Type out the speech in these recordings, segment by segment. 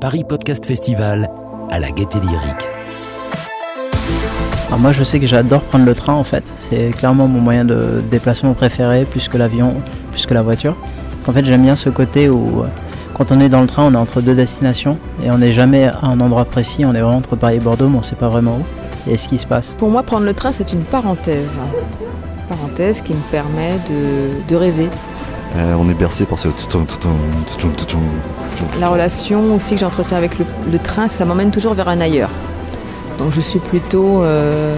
Paris Podcast Festival à la Gaîté Lyrique. Alors moi je sais que j'adore prendre le train en fait, c'est clairement mon moyen de déplacement préféré plus que l'avion, plus que la voiture. En fait j'aime bien ce côté où quand on est dans le train on est entre deux destinations et on n'est jamais à un endroit précis, on est vraiment entre Paris et Bordeaux mais on ne sait pas vraiment où et ce qui se passe. Pour moi prendre le train c'est une parenthèse, parenthèse qui me permet de, de rêver. Euh, on est bercé par ce... La relation aussi que j'entretiens avec le, le train ça m'emmène toujours vers un ailleurs. Donc je suis plutôt euh,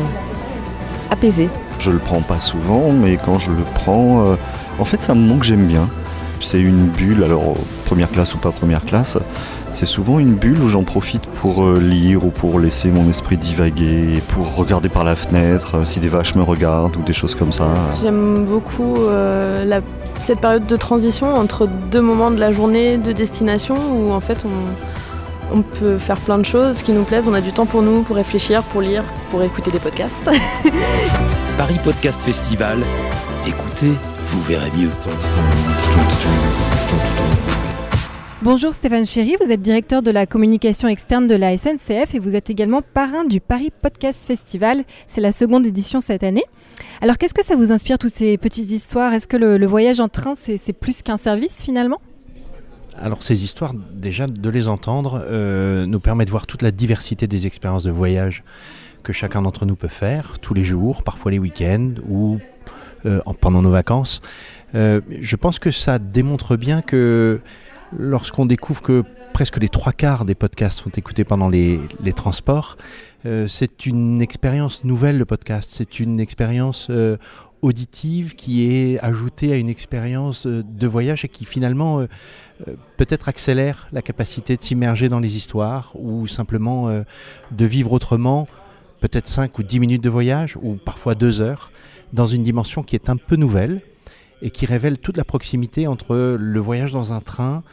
apaisée. Je le prends pas souvent, mais quand je le prends, euh, en fait c'est un moment que j'aime bien. C'est une bulle, alors première classe ou pas première classe, c'est souvent une bulle où j'en profite pour euh, lire ou pour laisser mon esprit divaguer, pour regarder par la fenêtre, euh, si des vaches me regardent ou des choses comme ça. J'aime beaucoup euh, la- cette période de transition entre deux moments de la journée de destination où en fait on, on peut faire plein de choses qui nous plaisent, on a du temps pour nous, pour réfléchir, pour lire, pour écouter des podcasts. Paris Podcast Festival. Écoutez, vous verrez mieux. Bonjour Stéphane Chéry, vous êtes directeur de la communication externe de la SNCF et vous êtes également parrain du Paris Podcast Festival. C'est la seconde édition cette année. Alors qu'est-ce que ça vous inspire, toutes ces petites histoires? Est-ce que le, voyage en train, c'est plus qu'un service finalement? Alors ces histoires, déjà de les entendre, euh, nous permet de voir toute la diversité des expériences de voyage que chacun d'entre nous peut faire tous les jours, parfois les week-ends ou pendant nos vacances. Euh, je pense que ça démontre bien que lorsqu'on découvre que presque les trois quarts des podcasts sont écoutés pendant les, transports, euh, c'est une expérience nouvelle le podcast. C'est une expérience euh, auditive qui est ajoutée à une expérience euh, de voyage et qui finalement euh, euh, peut-être accélère la capacité de s'immerger dans les histoires ou simplement euh, de vivre autrement, peut-être 5 ou 10 minutes de voyage ou parfois 2 heures, dans une dimension qui est un peu nouvelle et qui révèle toute la proximité entre le voyage dans un train,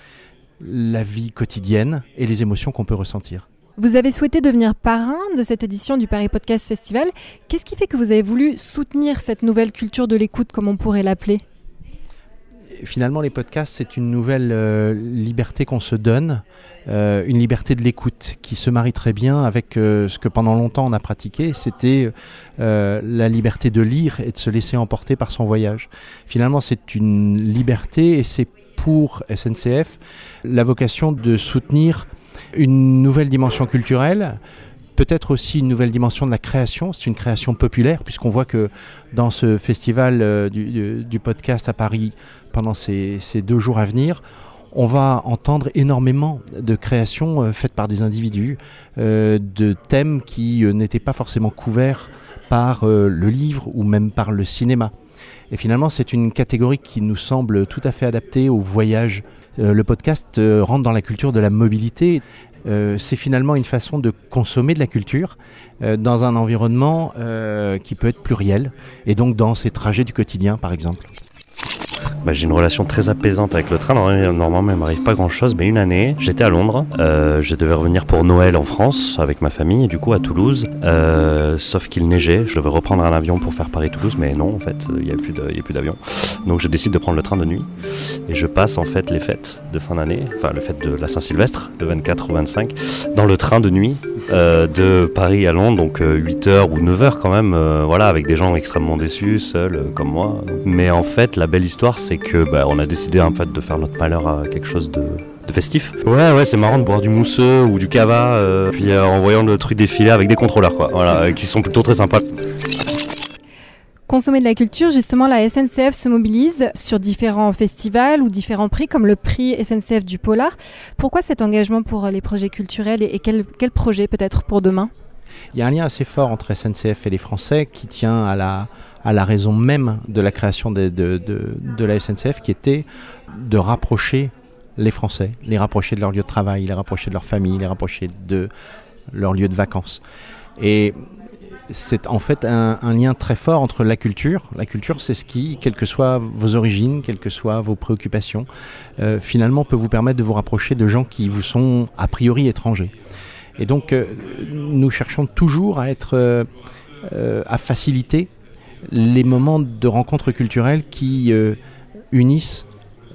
la vie quotidienne et les émotions qu'on peut ressentir. Vous avez souhaité devenir parrain de cette édition du Paris Podcast Festival. Qu'est-ce qui fait que vous avez voulu soutenir cette nouvelle culture de l'écoute, comme on pourrait l'appeler? Finalement, les podcasts, c'est une nouvelle euh, liberté qu'on se donne, euh, une liberté de l'écoute qui se marie très bien avec euh, ce que pendant longtemps on a pratiqué, c'était la liberté de lire et de se laisser emporter par son voyage. Finalement, c'est une liberté et c'est pour SNCF la vocation de soutenir une nouvelle dimension culturelle, peut-être aussi une nouvelle dimension de la création. C'est une création populaire, puisqu'on voit que dans ce festival euh, du, du- podcast à Paris, pendant ces, deux jours à venir, on va entendre énormément de créations euh, faites par des individus, euh, de thèmes qui n'étaient pas forcément couverts par le livre ou même par le cinéma. Et finalement, c'est une catégorie qui nous semble tout à fait adaptée au voyage. Le podcast rentre dans la culture de la mobilité. Euh, c'est finalement une façon de consommer de la culture euh, dans un environnement euh, qui peut être pluriel, et donc dans ses trajets du quotidien, par exemple. Bah, j'ai une relation très apaisante avec le train. Normalement, il m'arrive pas grand chose, mais une année, j'étais à Londres. Euh, je devais revenir pour Noël en France avec ma famille, et du coup à Toulouse. Euh, sauf qu'il neigeait. Je devais reprendre un avion pour faire Paris-Toulouse, mais non, en fait, il n'y a plus d'avion. Donc je décide de prendre le train de nuit. Et je passe en fait les fêtes de fin d'année, enfin le fête de la Saint-Sylvestre, le 24 ou 25, dans le train de nuit euh, de Paris à Londres, donc 8 heures ou 9 heures quand même, euh, voilà, avec des gens extrêmement déçus, seuls euh, comme moi. Mais en fait, la belle histoire, c'est que bah, on a décidé en fait de faire notre malheur à quelque chose de festif. Ouais, ouais, c'est marrant de boire du mousseux ou du cava, euh, puis euh, en voyant le truc défiler avec des contrôleurs, quoi. Voilà, euh, qui sont plutôt très sympas. Consommer de la culture, justement, la SNCF se mobilise sur différents festivals ou différents prix, comme le prix SNCF du Polar. Pourquoi cet engagement pour les projets culturels et, et quel, quel projet peut-être pour demain? Il y a un lien assez fort entre SNCF et les Français qui tient à la, à la raison même de la création de, de, de, de la SNCF, qui était de rapprocher les Français, les rapprocher de leur lieu de travail, les rapprocher de leur famille, les rapprocher de leur lieu de vacances. Et c'est en fait un, lien très fort entre la culture. La culture, c'est ce qui, quelles que soient vos origines, quelles que soient vos préoccupations, euh, finalement peut vous permettre de vous rapprocher de gens qui vous sont a priori étrangers. Et donc, euh, nous cherchons toujours à être, euh, à faciliter les moments de rencontres culturelles qui unissent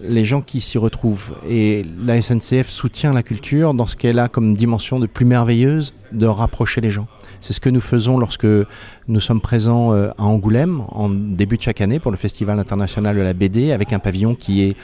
les gens qui s'y retrouvent. Et la SNCF soutient la culture dans ce qu'elle a comme dimension de plus merveilleuse de rapprocher les gens. C'est ce que nous faisons lorsque nous sommes présents euh, à Angoulême en début de chaque année pour le Festival international de la BD avec un pavillon qui est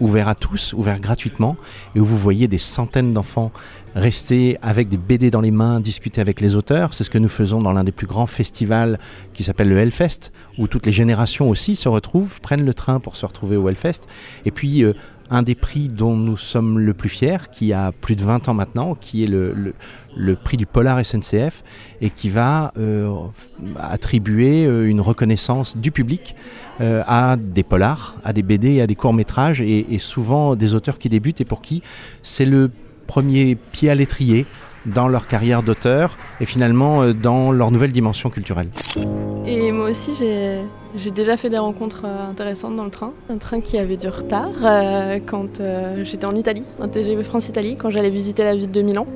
ouvert à tous, ouvert gratuitement, et où vous voyez des centaines d'enfants rester avec des BD dans les mains, discuter avec les auteurs. C'est ce que nous faisons dans l'un des plus grands festivals qui s'appelle le Hellfest, où toutes les générations aussi se retrouvent, prennent le train pour se retrouver au Hellfest. Et puis, euh, un des prix dont nous sommes le plus fiers, qui a plus de 20 ans maintenant, qui est le, prix du Polar SNCF, et qui va euh, attribuer euh, une reconnaissance du public à des polars, à des BD à des courts-métrages, et, et souvent des auteurs qui débutent et pour qui c'est le premier pied à l'étrier dans leur carrière d'auteur et finalement euh, dans leur nouvelle dimension culturelle. Et moi aussi, j'ai déjà fait des rencontres euh, intéressantes dans le train. Un train qui avait du retard euh, quand j'étais en Italie, un TGV France-Italie, quand j'allais visiter la ville de Milan.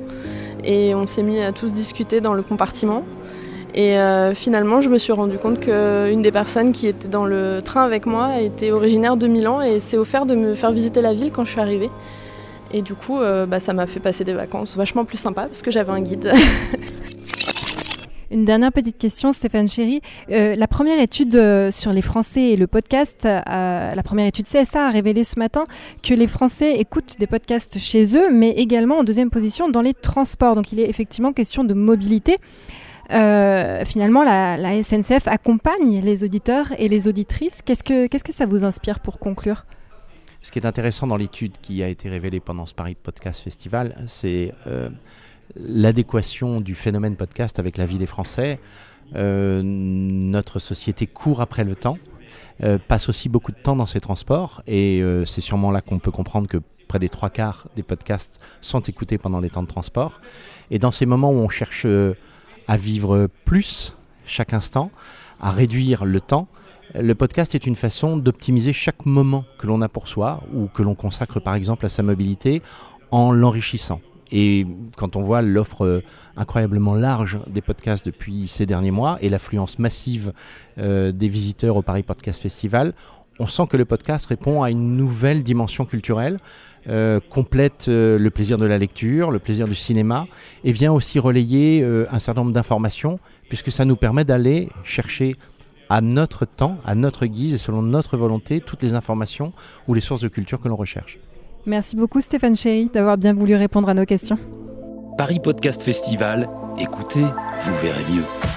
Et on s'est mis à tous discuter dans le compartiment. Et finalement, je me suis rendu compte qu'une des personnes qui était dans le train avec moi était originaire de Milan et s'est offert de me faire visiter la ville quand je suis arrivée. Et du coup, euh, bah, ça m'a fait passer des vacances vachement plus sympas parce que j'avais un guide. Une dernière petite question, Stéphane Chéry. Euh, la première étude euh, sur les Français et le podcast, la première étude CSA a révélé ce matin que les Français écoutent des podcasts chez eux, mais également en deuxième position dans les transports. Donc il est effectivement question de mobilité. finalement, la, SNCF accompagne les auditeurs et les auditrices. Qu'est-ce que, que ça vous inspire pour conclure? Ce qui est intéressant dans l'étude qui a été révélée pendant ce Paris Podcast Festival, c'est euh, l'adéquation du phénomène podcast avec la vie des Français. Euh, notre société court après le temps, euh, passe aussi beaucoup de temps dans ses transports, et c'est sûrement là qu'on peut comprendre que près des trois quarts des podcasts sont écoutés pendant les temps de transport. Et dans ces moments où on cherche à vivre plus chaque instant, à réduire le temps, le podcast est une façon d'optimiser chaque moment que l'on a pour soi ou que l'on consacre par exemple à sa mobilité en l'enrichissant. Et quand on voit l'offre euh, incroyablement large des podcasts depuis ces derniers mois et l'affluence massive euh, des visiteurs au Paris Podcast Festival, on sent que le podcast répond à une nouvelle dimension culturelle, euh, complète le plaisir de la lecture, le plaisir du cinéma, et vient aussi relayer un certain nombre d'informations, puisque ça nous permet d'aller chercher à notre temps, à notre guise et selon notre volonté, toutes les informations ou les sources de culture que l'on recherche. Merci beaucoup Stéphane Chéry d'avoir bien voulu répondre à nos questions. Paris Podcast Festival, écoutez, vous verrez mieux.